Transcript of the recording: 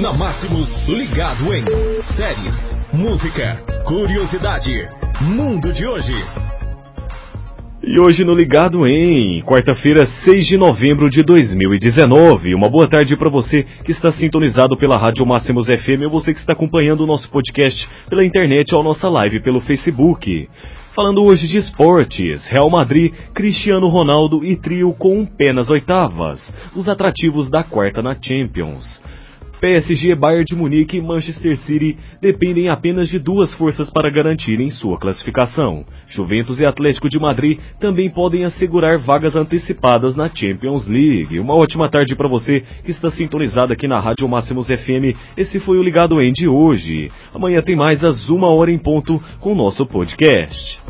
Na Máximos, ligado em séries, música, curiosidade, mundo de hoje. E hoje no Ligado em quarta-feira, 6 de novembro de 2019. Uma boa tarde para você que está sintonizado pela Rádio Máximos FM ou você que está acompanhando o nosso podcast pela internet ou a nossa live pelo Facebook. Falando hoje de esportes, Real Madrid, Cristiano Ronaldo e trio com um pé nas oitavas, os atrativos da quarta na Champions. PSG, Bayern de Munique e Manchester City dependem apenas de duas forças para garantirem sua classificação. Juventus e Atlético de Madrid também podem assegurar vagas antecipadas na Champions League. Uma ótima tarde para você que está sintonizado aqui na Rádio Máximos FM. Esse foi o Ligado Em de hoje. Amanhã tem mais às uma hora em ponto com o nosso podcast.